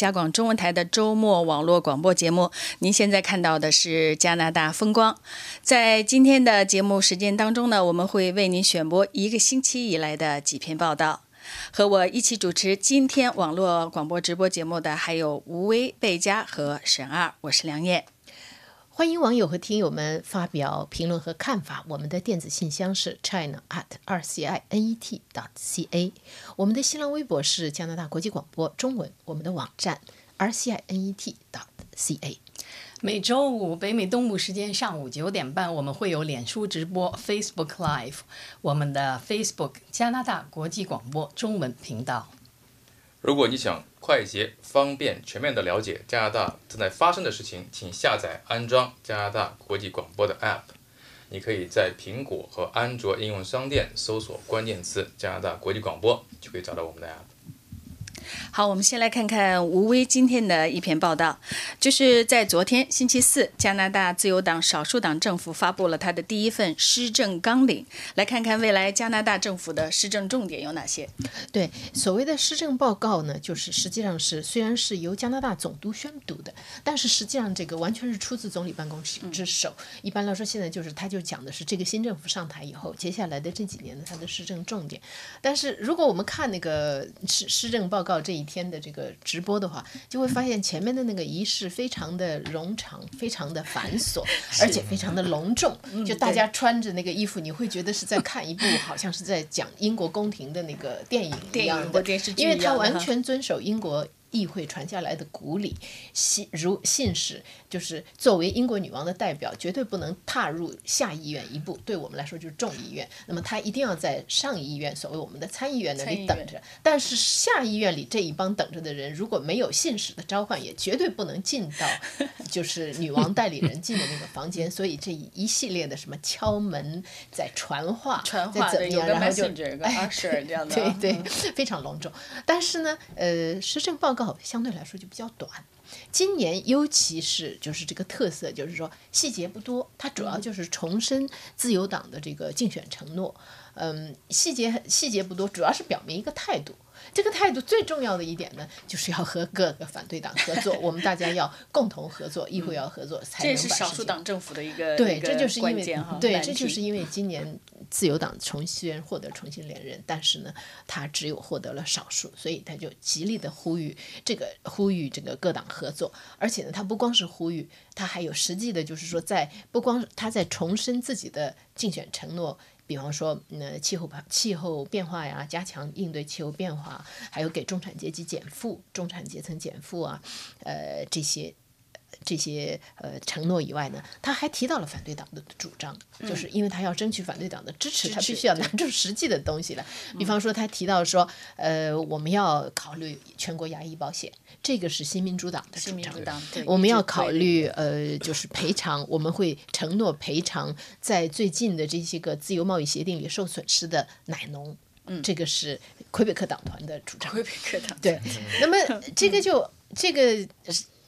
加广中文台的周末网络广播节目。您现在看到的是加拿大风光。在今天的节目时间当中呢，我们会为您选播一个星期以来的几篇报道。和我一起主持今天网络广播直播节目的还有吴威、贝佳和沈二，我是梁燕。欢迎网友和听友们发表评论和看法。我们的电子信箱是 china at r c i n e t dot c a。我们的新浪微博是加拿大国际广播中文。我们的网站 r c i n e t dot c a。每周五北美东部时间上午九点半，我们会有脸书直播 Facebook Live，我们的 Facebook 加拿大国际广播中文频道。如果你想快捷、方便、全面的了解加拿大正在发生的事情，请下载安装加拿大国际广播的 App。你可以在苹果和安卓应用商店搜索关键词“加拿大国际广播”，就可以找到我们的 App。好，我们先来看看吴威今天的一篇报道，就是在昨天星期四，加拿大自由党少数党政府发布了他的第一份施政纲领，来看看未来加拿大政府的施政重点有哪些。对，所谓的施政报告呢，就是实际上是虽然是由加拿大总督宣读的，但是实际上这个完全是出自总理办公室之手。一般来说，现在就是他就讲的是这个新政府上台以后，接下来的这几年的他的施政重点。但是如果我们看那个施施政报告这一天的这个直播的话，就会发现前面的那个仪式非常的冗长，非常的繁琐，而且非常的隆重。就大家穿着那个衣服，你会觉得是在看一部好像是在讲英国宫廷的那个电影一样的，因为它完全遵守英国。议会传下来的古礼，信如信使，就是作为英国女王的代表，绝对不能踏入下议院一步。对我们来说就是众议院，那么他一定要在上议院，所谓我们的参议院那里等着。但是下议院里这一帮等着的人，如果没有信使的召唤，也绝对不能进到 就是女王代理人进的那个房间。所以这一系列的什么敲门、在传话、传话怎么样，然后就哎，是这样的，对对，非常隆重。但是呢，呃，施政报告。相对来说就比较短，今年尤其是就是这个特色，就是说细节不多，它主要就是重申自由党的这个竞选承诺，嗯，细节细节不多，主要是表明一个态度。这个态度最重要的一点呢，就是要和各个反对党合作，我们大家要共同合作，议会要合作，才能这是少数党政府的一个对，这就是因为对，这就是因为今年自由党重新获得重新连任，但是呢，他只有获得了少数，所以他就极力的呼吁这个呼吁这个各党合作，而且呢，他不光是呼吁，他还有实际的，就是说在不光他在重申自己的竞选承诺。比方说，呃，气候气候变化呀，加强应对气候变化，还有给中产阶级减负、中产阶层减负啊，呃，这些。这些呃承诺以外呢，他还提到了反对党的主张，就是因为他要争取反对党的支持，他必须要拿出实际的东西来。比方说，他提到说，呃，我们要考虑全国牙医保险，这个是新民主党的主张。我们要考虑呃，就是赔偿，我们会承诺赔偿在最近的这些个自由贸易协定里受损失的奶农。嗯，这个是魁北克党团的主张。魁北克党对，那么这个就这个。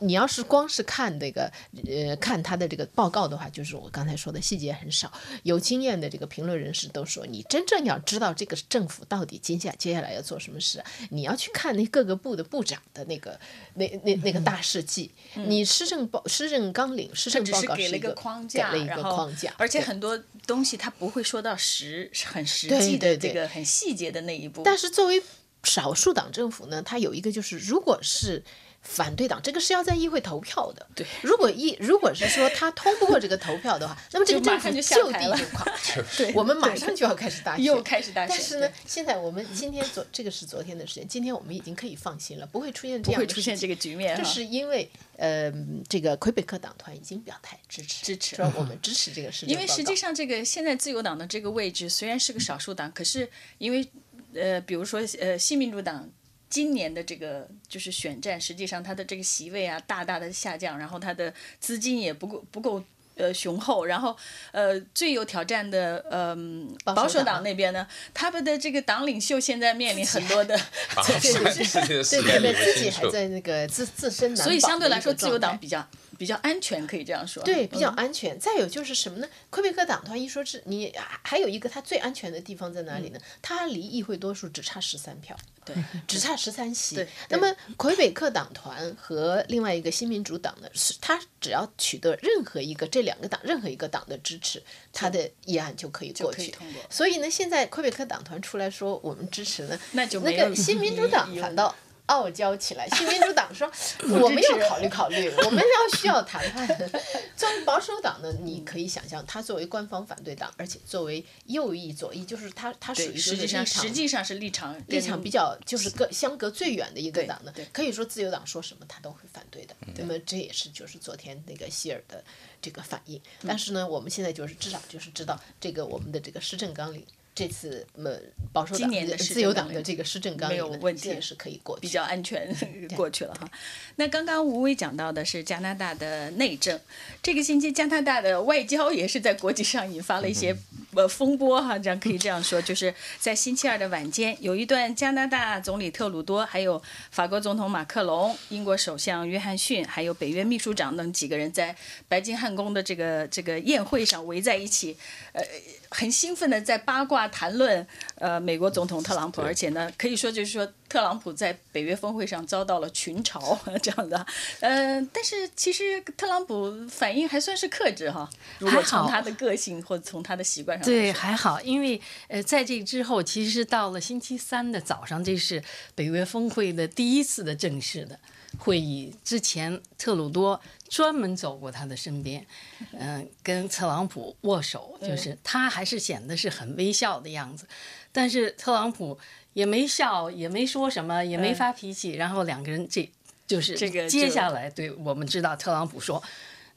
你要是光是看这个，呃，看他的这个报告的话，就是我刚才说的细节很少。有经验的这个评论人士都说，你真正要知道这个政府到底接下接下来要做什么事，你要去看那各个部的部长的那个那那那个大事记。你施政报施政纲领、施政报告给了一个框架，给了一个框架，而且很多东西他不会说到实很实际的这个很细节的那一步。但是作为少数党政府呢，它有一个就是，如果是。反对党这个是要在议会投票的。对，如果议如果是说他通不过这个投票的话，那么这个政府就地就垮。对，我们马上就要开始大选。又开始大选。但是呢，现在我们今天昨这个是昨天的事情，今天我们已经可以放心了，不会出现这样不会出现这个局面。这是因为呃，这个魁北克党团已经表态支持支持，说我们支持这个事情。因为实际上，这个现在自由党的这个位置虽然是个少数党，可是因为呃，比如说呃，新民主党。今年的这个就是选战，实际上他的这个席位啊大大的下降，然后他的资金也不够不够呃雄厚，然后呃最有挑战的嗯保守党那边呢，他们的这个党领袖现在面临很多的，对对对，自己还在那个自自身所以相对来说自由党比较。比较安全，可以这样说。对，比较嗯安全。再有就是什么呢？魁北克党团一说是你还还有一个它最安全的地方在哪里呢？它离议会多数只差十三票。对，只差十三席对。那么魁北克党团和另外一个新民主党呢，是它只要取得任何一个这两个党任何一个党的支持，它的议案就可以过去。所以呢，现在魁北克党团出来说我们支持呢，那个新民 主党反倒。傲娇起来，新民主党说 我们要考虑考虑，我们要需要谈判。作为保守党呢，你可以想象，他作为官方反对党，而且作为右翼左翼，就是他他属于实际上实际上是立场立场比较就是隔相隔最远的一个党呢，可以说自由党说什么他都会反对的。那么这也是就是昨天那个希尔的这个反应。但是呢，我们现在就是至少就是知道这个我们的这个施政纲领。这次呃保守党今年的自由党的这个施政纲没有问题也是可以过去比较安全 过去了哈。那刚刚吴伟讲到的是加拿大的内政，这个星期加拿大的外交也是在国际上引发了一些呃风波哈，这样可以这样说，就是在星期二的晚间，有一段加拿大总理特鲁多，还有法国总统马克龙、英国首相约翰逊，还有北约秘书长等几个人在白金汉宫的这个这个宴会上围在一起，呃，很兴奋的在八卦谈论呃美国总统特朗普，而且呢，可以说就是说特朗普在北约峰会上遭到了群嘲 这样的，呃，但是其实特朗普反应还算是克制哈，如果还好从他的个性或者从他的习惯上对，还好，因为呃，在这之后，其实到了星期三的早上，这是北约峰会的第一次的正式的会议。之前特鲁多专门走过他的身边，嗯、跟特朗普握手，就是他还是显得是很微笑的样子，但是特朗普也没笑，也没说什么，也没嗯发脾气，然后两个人这就是这个接下来，对我们知道特朗普说，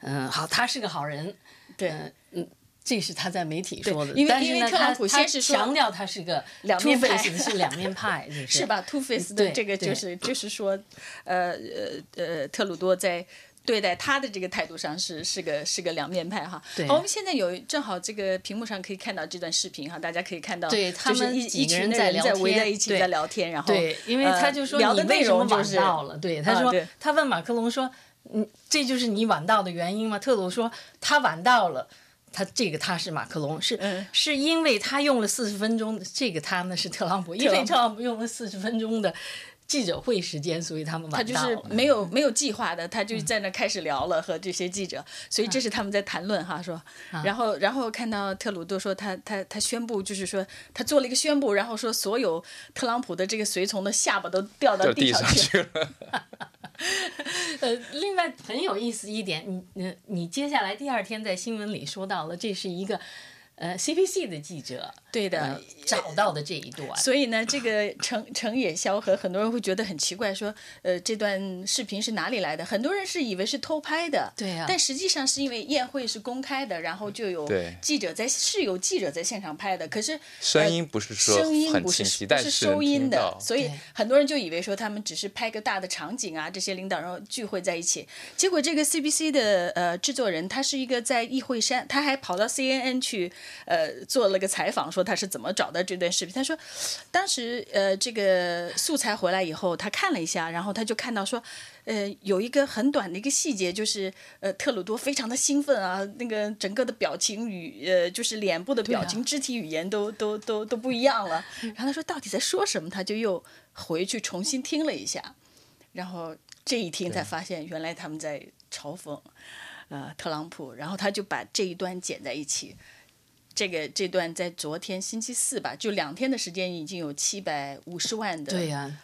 嗯，好，他是个好人，对。嗯，这是他在媒体说的，因为因为特朗普他先是强调他是个两面派是两面派，就是是吧？Two Face 这个就是就是说，呃呃呃，特鲁多在。对待他的这个态度上是是个是个两面派哈。对好，我们现在有正好这个屏幕上可以看到这段视频哈，大家可以看到，对他们就是一一几个人群人在聊天围在一起在聊天，然后对，因为呃他就说你为什么晚到了？对，他说、他问马克龙说，嗯，这就是你晚到的原因吗？特鲁说他晚到了。他这个他是马克龙，是、嗯是因为他用了四十分钟，这个他呢是特朗普，因为特朗普用了四十分钟的记者会时间，所以他们他就晚到了。是没有没有计划的，他就在那开始聊了和这些记者，所以这是他们在谈论哈说，然后然后看到特鲁多说他他他宣布就是说他做了一个宣布，然后说所有特朗普的这个随从的下巴都掉到到地上去了。呃，另外很有意思一点，你你，你接下来第二天在新闻里说到了，这是一个呃 CBC 的记者对的呃找到的这一段，所以呢，这个成成也萧何，很多人会觉得很奇怪，说，呃，这段视频是哪里来的？很多人是以为是偷拍的，对啊但实际上是因为宴会是公开的，然后就有记者在，是有记者在现场拍的，可是声音不是说声音不是很清晰，不是但是能收音的，所以很多人就以为说他们只是拍个大的场景啊，这些领导人聚会在一起。结果这个 CBC 的呃制作人，他是一个在议会山，他还跑到 CNN 去呃做了个采访，说他是怎么找到这段视频。他说，当时呃这个素材回来以后，他看了一下，然后他就看到说。呃，有一个很短的一个细节，就是呃，特鲁多非常的兴奋啊，那个整个的表情语，呃，就是脸部的表情、啊肢体语言都都都都不一样了。然后他说到底在说什么，他就又回去重新听了一下，然后这一听才发现原来他们在嘲讽呃特朗普，然后他就把这一段剪在一起。这个这段在昨天星期四吧，就两天的时间已经有七百五十万的对呀、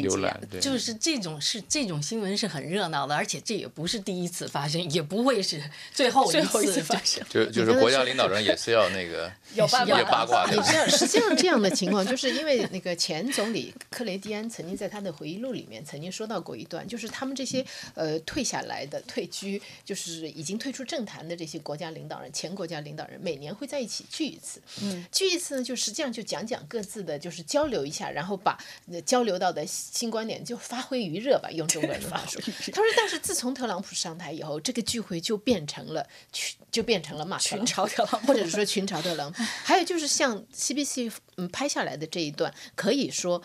点击就是这种是这种新闻是很热闹的，而且这也不是第一次发生，也不会是最后最后一次次发生。就就是国家领导人也是要那个 要八卦也八卦的你。知道，实际上这样的情况，就是因为那个前总理克雷蒂安曾经在他的回忆录里面曾经说到过一段，就是他们这些呃退下来的、退居，就是已经退出政坛的这些国家领导人、前国家领导人，每年会在一起聚一次。嗯，聚一次呢，就实际上就讲讲各自的，就是交流一下，然后把呃交流到的新观点就发挥余热吧，用中国人的话说。他说，但是自从特朗普上台以后，这个聚会就变成了 群，就变成了骂群嘲特朗普或者是说群嘲特朗普。还有就是像 CBC 嗯拍下来的这一段，可以说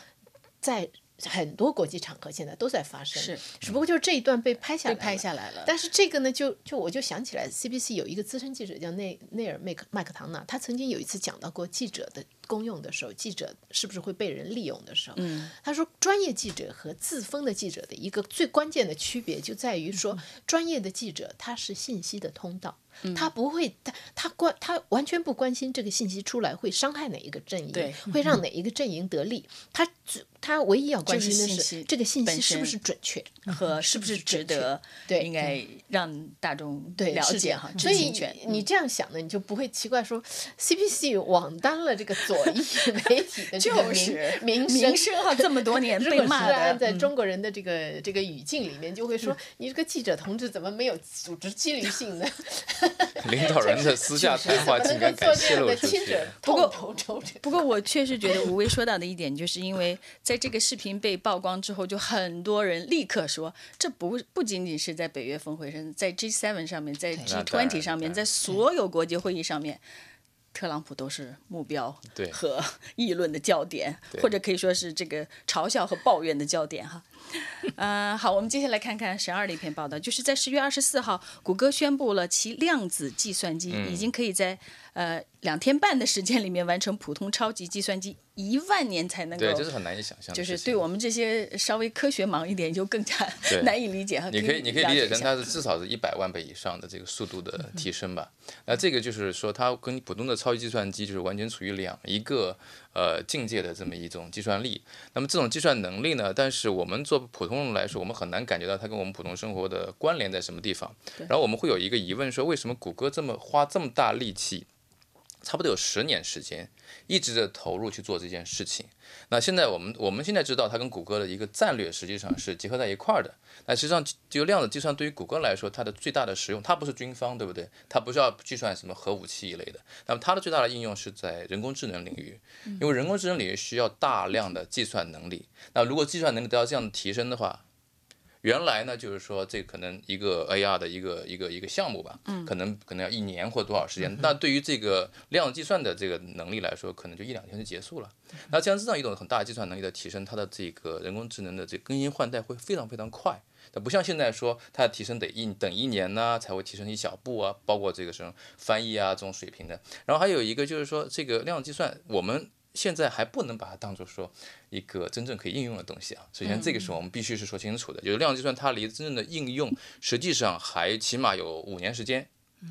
在很多国际场合现在都在发生，是只不过就是这一段被拍下来被，拍下来了。但是这个呢，就就我就想起来，CBC 有一个资深记者叫内内尔麦克麦克唐纳，他曾经有一次讲到过记者的功用的时候，记者是不是会被人利用的时候，嗯他说专业记者和自封的记者的一个最关键的区别就在于说，专业的记者他是信息的通道。嗯他不会，他他关他完全不关心这个信息出来会伤害哪一个阵营对，会让哪一个阵营得利。他只他唯一要关心的是这个信息是不是准确。和是不是值得，对应该让大众对，了解哈，知所以你这样想呢，你就不会奇怪说 CPC 网担了这个左翼媒体的这个名就是名名声哈，这么多 年被骂在中国人的这个这个语境里面，就会说你这个记者同志怎么没有组织纪律性呢？领导人的私下谈话竟怎么能够做这然敢泄样露出去的亲者，痛头抽这不过我确实觉得吴威说到的一点，就是因为在这个视频被曝光之后，就很多人立刻说，这不不仅仅是在北约峰会上，在 G7 上面，在那当然 G20 上面，在所有国际会议上面。特朗普都是目标和议论的焦点，或者可以说是这个嘲笑和抱怨的焦点哈。呃，好，我们接下来看看神二的一篇报道，就是在十月二十四号，谷歌宣布了其量子计算机已经可以在呃两天半的时间里面完成普通超级计算机一万年才能够对，这是很难以想象的就。是对我们这些稍微科学盲一点就更加 难以理解哈。你可以，你可以理解成它是至少是一百万倍以上的这个速度的提升吧。那这个就是说，它跟普通的超级计算机就是完全处于两一个呃境界的这么一种计算力。那么这种计算能力呢，但是我们做普通人来说，我们很难感觉到它跟我们普通生活的关联在什么地方。然后我们会有一个疑问说，为什么谷歌这么花这么大力气？差不多有十年时间，一直的投入去做这件事情。那现在我们我们现在知道，它跟谷歌的一个战略实际上是结合在一块儿的。那实际上，就量子计算对于谷歌来说，它的最大的使用，它不是军方，对不对？它不是要计算什么核武器一类的。那么它的最大的应用是在人工智能领域，因为人工智能领域需要大量的计算能力。那如果计算能力得到这样的提升的话，原来呢，就是说这可能一个 AR 的一个一个一个项目吧，可能可能要一年或多少时间。那对于这个量子计算的这个能力来说，可能就一两天就结束了。那这样这样一种很大的计算能力的提升，它的这个人工智能的这更新换代会非常非常快。它不像现在说它的提升得一等一年呢、才会提升一小步啊，包括这个什么翻译啊这种水平的。然后还有一个就是说，这个量子计算我们。现在还不能把它当做说一个真正可以应用的东西啊。首先，这个是我们必须是说清楚的，就是量子计算它离真正的应用实际上还起码有五年时间。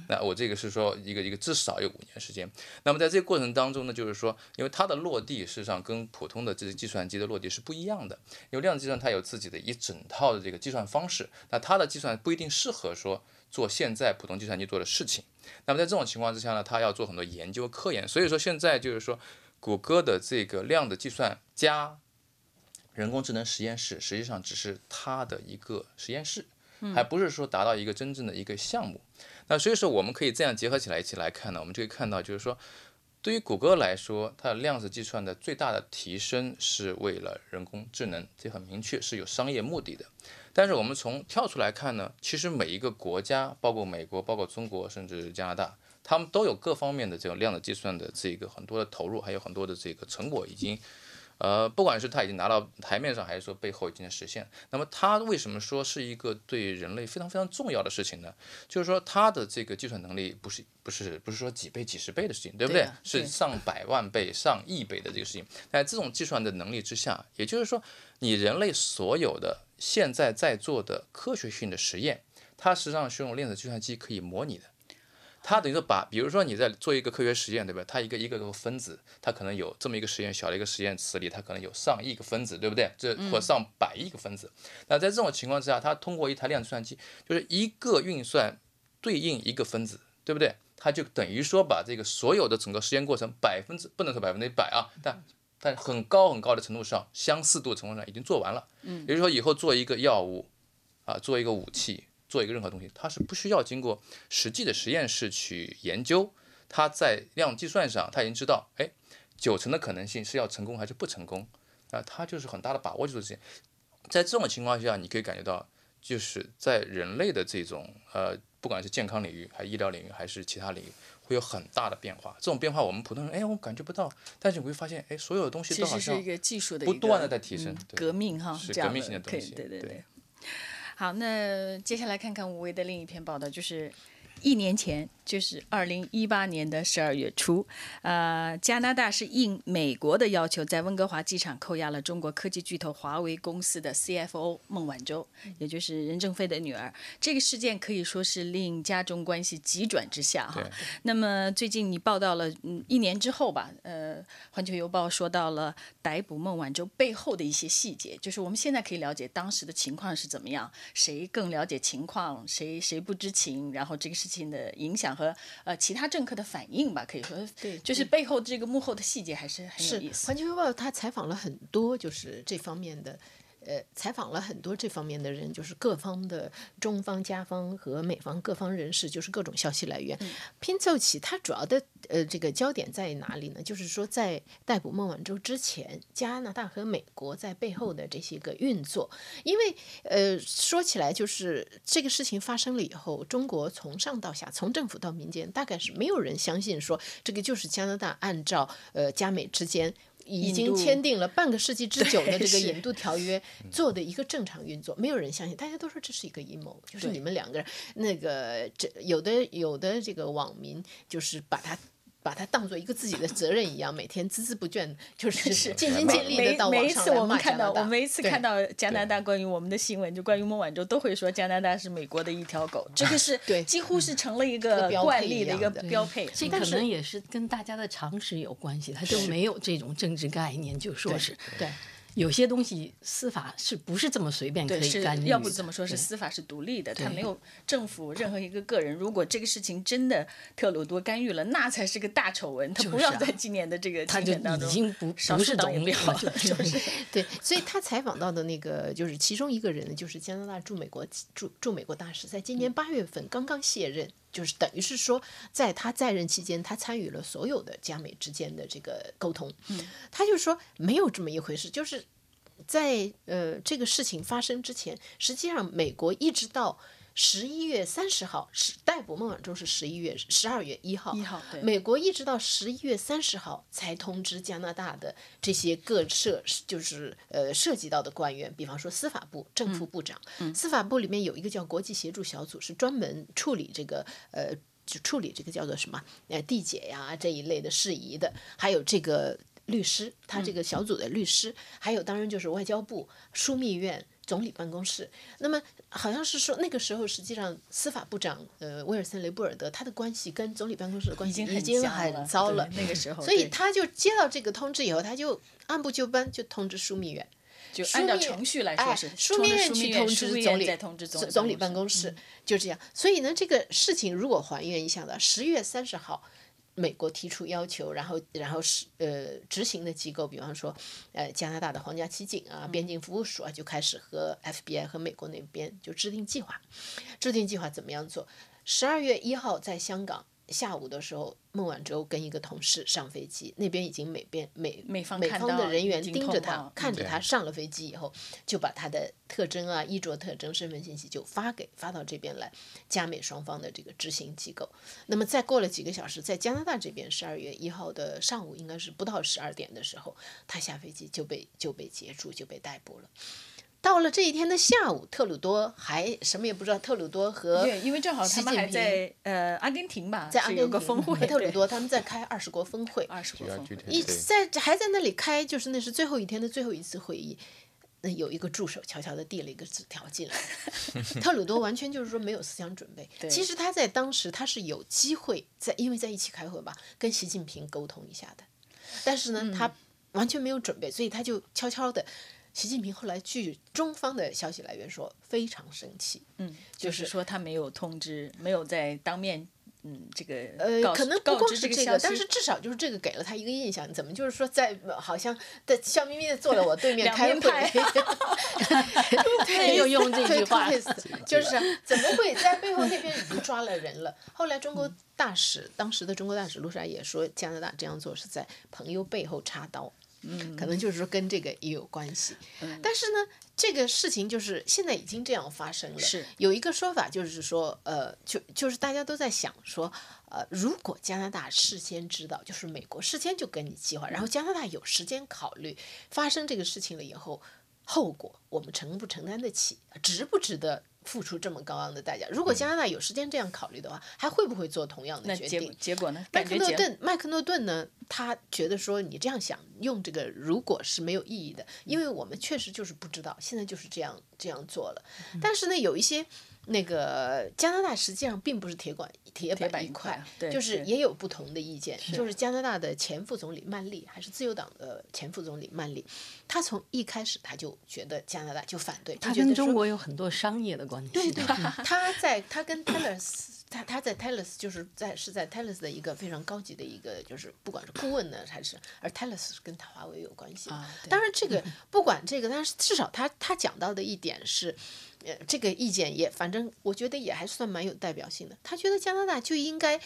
那我这个是说一个一个至少有五年时间。那么在这个过程当中呢，就是说，因为它的落地事实上跟普通的这个计算机的落地是不一样的。因为量子计算它有自己的一整套的这个计算方式，那它的计算不一定适合说做现在普通计算机做的事情。那么在这种情况之下呢，它要做很多研究科研。所以说现在就是说。谷歌的这个量子计算加人工智能实验室，实际上只是它的一个实验室，还不是说达到一个真正的一个项目。那所以说，我们可以这样结合起来一起来看呢，我们就可以看到，就是说，对于谷歌来说，它的量子计算的最大的提升是为了人工智能，这很明确是有商业目的的。但是我们从跳出来看呢，其实每一个国家，包括美国、包括中国，甚至加拿大。他们都有各方面的这种量子计算的这个很多的投入，还有很多的这个成果已经，呃，不管是他已经拿到台面上，还是说背后已经实现。那么它为什么说是一个对人类非常非常重要的事情呢？就是说它的这个计算能力不是不是不是说几倍几十倍的事情，对不对？对啊对是上百万倍、上亿倍的这个事情。在这种计算的能力之下，也就是说，你人类所有的现在在做的科学性的实验，它实际上是用量子计算机可以模拟的。它等于说把，比如说你在做一个科学实验，对吧？它一个一个个分子，它可能有这么一个实验小的一个实验池里，它可能有上亿个分子，对不对？这或上百亿个分子。那在这种情况之下，它通过一台量子计算机，就是一个运算对应一个分子，对不对？它就等于说把这个所有的整个实验过程百分之不能说百分之一百啊，但但很高很高的程度上相似度程度上已经做完了。嗯，也就是说以后做一个药物啊，做一个武器。做一个任何东西，它是不需要经过实际的实验室去研究，它在量计算上，它已经知道，哎，九成的可能性是要成功还是不成功，啊，它就是很大的把握去做这些。在这种情况下，你可以感觉到，就是在人类的这种呃，不管是健康领域、还医疗领域，还是其他领域，会有很大的变化。这种变化我们普通人哎我感觉不到，但是你会发现哎所有的东西都好像是一个技术的不断的在提升嗯对革命哈，是革命性的东西对对对对。好，那接下来看看吴威的另一篇报道，就是一年前，就是二零一八年的十二月初，呃，加拿大是应美国的要求，在温哥华机场扣押了中国科技巨头华为公司的 CFO 孟晚舟，也就是任正非的女儿。这个事件可以说是令加中关系急转直下哈。那么最近你报道了，嗯，一年之后吧，呃，《环球邮报》说到了逮捕孟晚舟背后的一些细节，就是我们现在可以了解当时的情况是怎么样，谁更了解情况，谁谁不知情，然后这个事情的影响和呃其他政客的反应吧，可以说对就是背后这个幕后的细节还是很有是意思。环球邮报他采访了很多就是这方面的。呃，采访了很多这方面的人，就是各方的中方、加方和美方各方人士，就是各种消息来源，拼凑起它主要的呃这个焦点在哪里呢？就是说，在逮捕孟晚舟之前，加拿大和美国在背后的这些个运作，因为呃说起来就是这个事情发生了以后，中国从上到下，从政府到民间，大概是没有人相信说这个就是加拿大按照呃加美之间。已经签订了半个世纪之久的这个引渡条约做的一个正常运作，没有人相信，大家都说这是一个阴谋，就是你们两个人那个这有的有的这个网民就是把它。把它当做一个自己的责任一样，每天孜孜不倦，就是 尽心尽力的每到每一次网上来我们看到，骂加拿大。我每一次对看到加拿大关于我们的新闻，就关于孟晚舟，都会说加拿大是美国的一条狗，这个是 对几乎是成了一一个惯例的一个标配。这可能也是跟大家的常识有关系，他就没有这种政治概念，就说是对有些东西司法是不是这么随便可以干预？要不这么说，是司法是独立的，他没有政府任何一个个人。如果这个事情真的特鲁多干预了，那才是个大丑闻。他不要在今年的这个竞选当中，已经不不是总理了，了，就是 对，所以他采访到的那个就是其中一个人，就是加拿大驻美国驻驻美国大使，在今年八月份刚刚卸任，就是等于是说，在他在任期间，他参与了所有的加美之间的这个沟通。他就说没有这么一回事，就是在呃这个事情发生之前，实际上美国一直到。十一月三十号是逮捕孟晚舟是十一月十二月一号，一号对。美国一直到十一月三十号才通知加拿大的这些各涉就是呃涉及到的官员，比方说司法部正副部长，司法部里面有一个叫国际协助小组，是专门处理这个呃就处理这个叫做什么呃缔结呀这一类的事宜的，还有这个律师，他这个小组的律师，还有当然就是外交部枢密院。总理办公室，那么好像是说那个时候，实际上司法部长呃威尔森雷布尔德他的关系跟总理办公室的关系已经很糟了，那个时候所以他就接到这个通知以后，他就按部就班就通知枢密院，就按照程序来说哎是，枢密院去通知总理，再通知总总理办办公室，就这样。所以呢，这个事情如果还原一下的，十月三十号。美国提出要求，然后，然后是呃执行的机构，比方说，呃加拿大的皇家骑警啊、边境服务署啊，就开始和 FBI 和美国那边就制定计划，制定计划怎么样做。十二月一号在香港下午的时候，孟晚舟跟一个同事上飞机，那边已经美边美美方美方的人员盯着他，看着他上了飞机以后，就把他的特征啊、衣着特征、身份信息就发给发到这边来，加美双方的这个执行机构。那么再过了几个小时，在加拿大这边，十二月一号的上午，应该是不到十二点的时候，他下飞机就被就被截住，就被逮捕了。到了这一天的下午，特鲁多还什么也不知道。特鲁多和对，因为正好他们还在呃阿根廷吧，在阿根廷个峰会，和特鲁多他们在开二十国峰会，二十国峰会一对在还在那里开，就是那是最后一天的最后一次会议。那有一个助手悄悄地递了一个纸条进来，特鲁多完全就是说没有思想准备。其实他在当时他是有机会在，因为在一起开会吧，跟习近平沟通一下的，但是呢，他完全没有准备，所以他就悄悄的。习近平后来据中方的消息来源说非常生气，嗯，就是说他没有通知，没有在当面。嗯，这个呃，可能不光是这个，但是至少就是这个给了他一个印象，怎么就是说在好像在笑眯眯的坐在我对面开会，面派对，又用这句话就是怎么会在背后那边已经抓了人了？后来中国大使，当时的中国大使陆沙也说，加拿大这样做是在朋友背后插刀。嗯，可能就是说跟这个也有关系。嗯，但是呢，这个事情就是现在已经这样发生了。是有一个说法，就是说，呃，就就是大家都在想说，呃，如果加拿大事先知道，就是美国事先就跟你计划，然后加拿大有时间考虑发生这个事情了以后，后果我们承不承担得起，值不值得？付出这么高昂的代价，如果加拿大有时间这样考虑的话，还会不会做同样的决定？结果呢？麦克诺顿，麦克诺顿呢？他觉得说你这样想用这个，如果是没有意义的，因为我们确实就是不知道，现在就是这样这样做了。但是呢，有一些。那个加拿大实际上并不是铁管铁板一块，就是也有不同的意见。就是加拿大的前副总理曼利，还是自由党的前副总理曼利，他从一开始他就觉得加拿大就反对。他跟中国有很多商业的关系。对对，他在他跟 Telus，他他在 Telus 就是在是在 Telus 的一个非常高级的一个，就是不管是顾问呢还是，而 Telus 是跟他华为有关系。当然这个 不管这个，但是至少他他讲到的一点是。呃，这个意见也，反正我觉得也还算蛮有代表性的。他觉得加拿大就应该。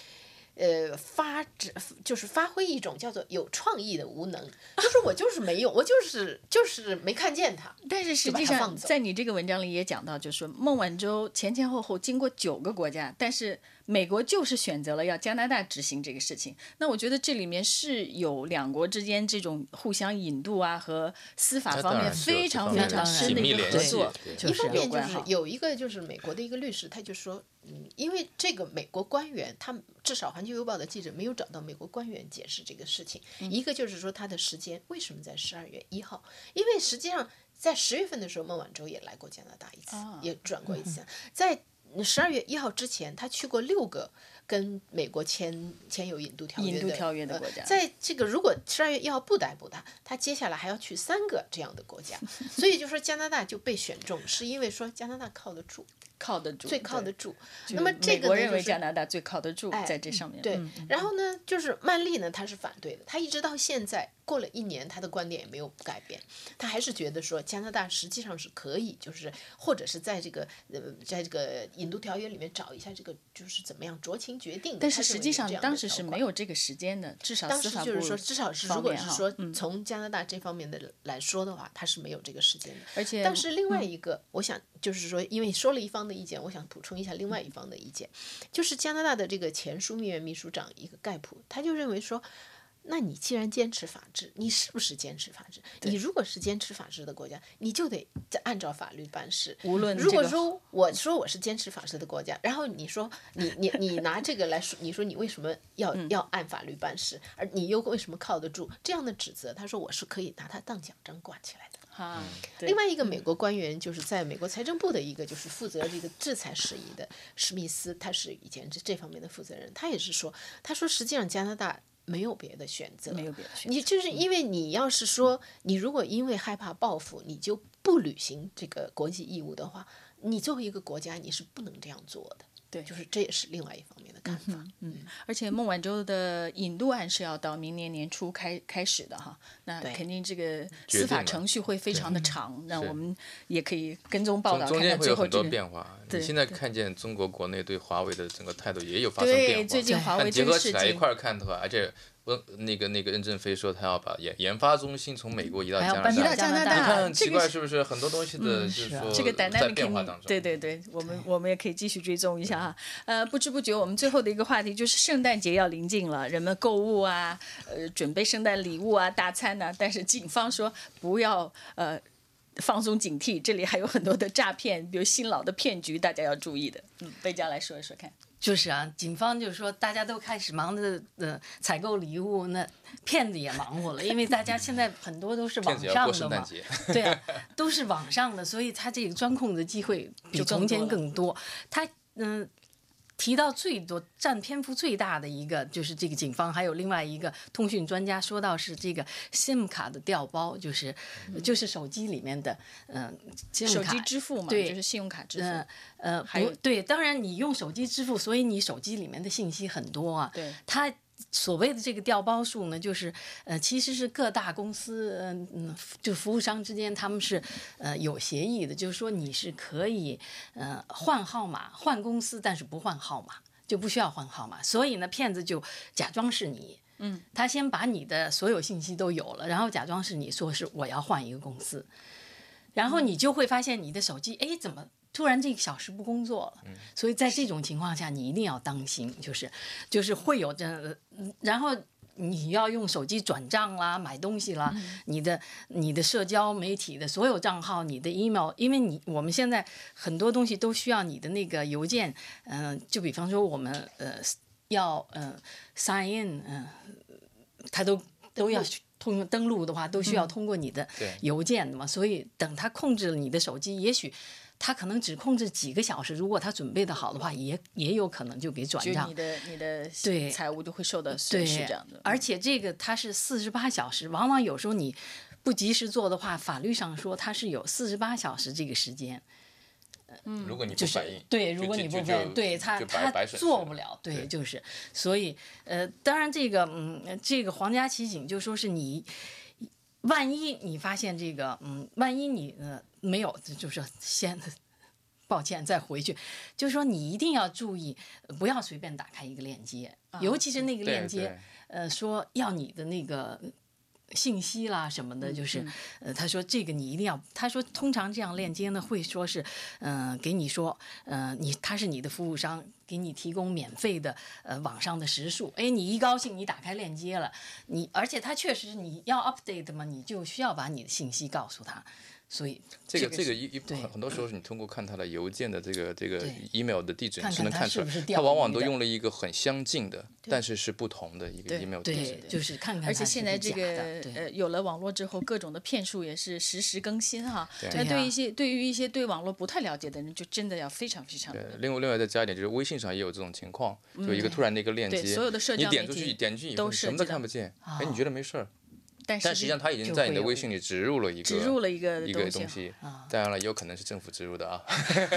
呃，发指就是发挥一种叫做有创意的无能，就是我就是没用，我就是就是没看见他。但是实际上，在你这个文章里也讲到，就是说孟晚舟前前后后经过九个国家，但是美国就是选择了要加拿大执行这个事情。那我觉得这里面是有两国之间这种互相引渡啊和司法方面非常非常深的一个合作。一方面就是有一个就是美国的一个律师，他就说。嗯，因为这个美国官员，他至少《环球邮报》的记者没有找到美国官员解释这个事情。一个就是说他的时间为什么在十二月一号？因为实际上在十月份的时候，孟晚舟也来过加拿大一次，也转过一次。在十二月一号之前，他去过六个跟美国签签有引渡条约的国家。在这个如果十二月一号不逮捕他，他接下来还要去三个这样的国家。所以就说加拿大就被选中，是因为说加拿大靠得住。靠得住，最靠得住。那么这个我认为加拿大最靠得住，在这上面。对，然后呢，就是曼丽呢，她是反对的，她一直到现在过了一年，她的观点也没有改变，她还是觉得说加拿大实际上是可以，就是或者是在这个呃，在这个引渡条约里面找一下这个就是怎么样酌情决定。但是实际上当时是没有这个时间的，至少当时就是说，至少是如果是说从加拿大这方面的来说的话，他是没有这个时间的。而且，但是另外一个，我想就是说，因为说了一方的意见，我想补充一下另外一方的意见，就是加拿大的这个前枢密院秘书长一个盖普，他就认为说，那你既然坚持法治，你是不是坚持法治？你如果是坚持法治的国家，你就得按照法律办事。无论如果说我说我是坚持法治的国家，然后你说你你你拿这个来说，你说你为什么要要按法律办事，而你又为什么靠得住这样的指责？他说我是可以拿它当奖章挂起来的。啊，另外一个美国官员就是在美国财政部的一个就是负责这个制裁事宜的史密斯，他是以前这这方面的负责人，他也是说，他说实际上加拿大没有别的选择，没有别的选择，你就是因为你要是说你如果因为害怕报复，你就不履行这个国际义务的话，你作为一个国家你是不能这样做的。对，就是这也是另外一方面的看法。嗯，而且孟晚舟的引渡案是要到明年年初开开始的哈，那肯定这个司法程序会非常的长。那我们也可以跟踪报道，中间会有很多变化。你现在看见中国国内对华为的整个态度也有发生变化。对最近华为结合起来一块儿看的话，而且。不，那个那个任正非说他要把研研发中心从美国移到加拿大。移到加拿大，你看奇怪是不是？很多东西的就是说在变化当中。对对对，我们我们也可以继续追踪一下哈。呃，不知不觉我们最后的一个话题就是圣诞节要临近了，人们购物啊，呃，准备圣诞礼物啊，大餐呢。但是警方说不要呃放松警惕，这里还有很多的诈骗，比如新老的骗局，大家要注意的。嗯，贝佳来说一说看。就是啊，警方就是说，大家都开始忙着呃采购礼物，那骗子也忙活了，因为大家现在很多都是网上的嘛，对啊，都是网上的，所以他这个钻空子机会比从前更多。他嗯。提到最多占篇幅最大的一个就是这个警方，还有另外一个通讯专家说到是这个 SIM 卡的调包，就是就是手机里面的嗯，手机支付嘛，对，就是信用卡支付。呃，不对，当然你用手机支付，所以你手机里面的信息很多啊。对，它。所谓的这个调包数呢，就是呃，其实是各大公司嗯嗯，就服务商之间他们是呃有协议的，就是说你是可以呃换号码换公司，但是不换号码，就不需要换号码。所以呢，骗子就假装是你，嗯，他先把你的所有信息都有了，然后假装是你说是我要换一个公司，然后你就会发现你的手机，哎，怎么突然这个小时不工作了？所以在这种情况下，你一定要当心，就是就是会有这，然后。你要用手机转账啦，买东西啦，你的你的社交媒体的所有账号，你的 email，因为你我们现在很多东西都需要你的那个邮件，嗯、就比方说我们呃要嗯、sign in，嗯、它都都要去通过登录的话，都需要通过你的邮件的嘛，所以等他控制了你的手机，也许。他可能只控制几个小时，如果他准备的好的话，也也有可能就给转账你。的你的对财务就会受到损失对，这样的。而且这个它是四十八小时，往往有时候你不及时做的话，法律上说它是有四十八小时这个时间，如果你不就是反应，对，如果你不反应，对他他做不了，对，对就是，所以呃，当然这个嗯，这个皇家骑警就说是你。万一你发现这个，嗯，万一你呃没有，就是先抱歉再回去，就是说你一定要注意，呃不要随便打开一个链接，尤其是那个链接，呃，说要你的那个信息啦什么的，就是，呃，他说这个你一定要，他说通常这样链接呢会说是，嗯、给你说，呃，你他是你的服务商，给你提供免费的呃网上的时数，哎，你一高兴你打开链接了，你而且他确实你要 update 嘛，你就需要把你的信息告诉他，所以这个这个一一很很多时候是你通过看他的邮件的这个这个 email 的地址，你是能看出来，是是他往往都用了一个很相近的，但是是不同的一个 email 地对址。，就是看看而且现在这个呃有了网络之后，各种的骗术也是实时更新哈。那对呀对一些对于一些对网络不太了解的人，就真的要非常非常对的，另外另外再加一点，就是微信上也有这种情况，就一个突然的一个链接，对所有的社交你点出去点进去以后，什么都看不见，哎，你觉得没事儿，但但实际上他已经在你的微信里植入了一个植入了一个一个东西当然了，也有可能是政府植入的啊，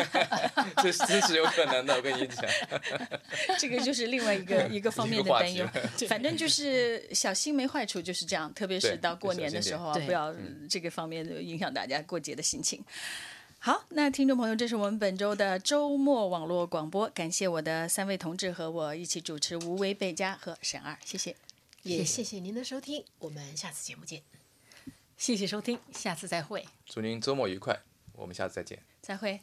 这这是有可能的，我跟你讲。这个就是另外一个 一个方面的担忧。反正就是小心没坏处，就是这样。特别是到过年的时候啊，不要这个方面的影响大家过节的心情。好，那听众朋友，这是我们本周的周末网络广播，感谢我的三位同志和我一起主持吴为贝佳和沈二，谢谢。也谢谢。您的收听我们下次节目见。谢谢收听下次再会。祝您周末愉快我们下次再见。再会。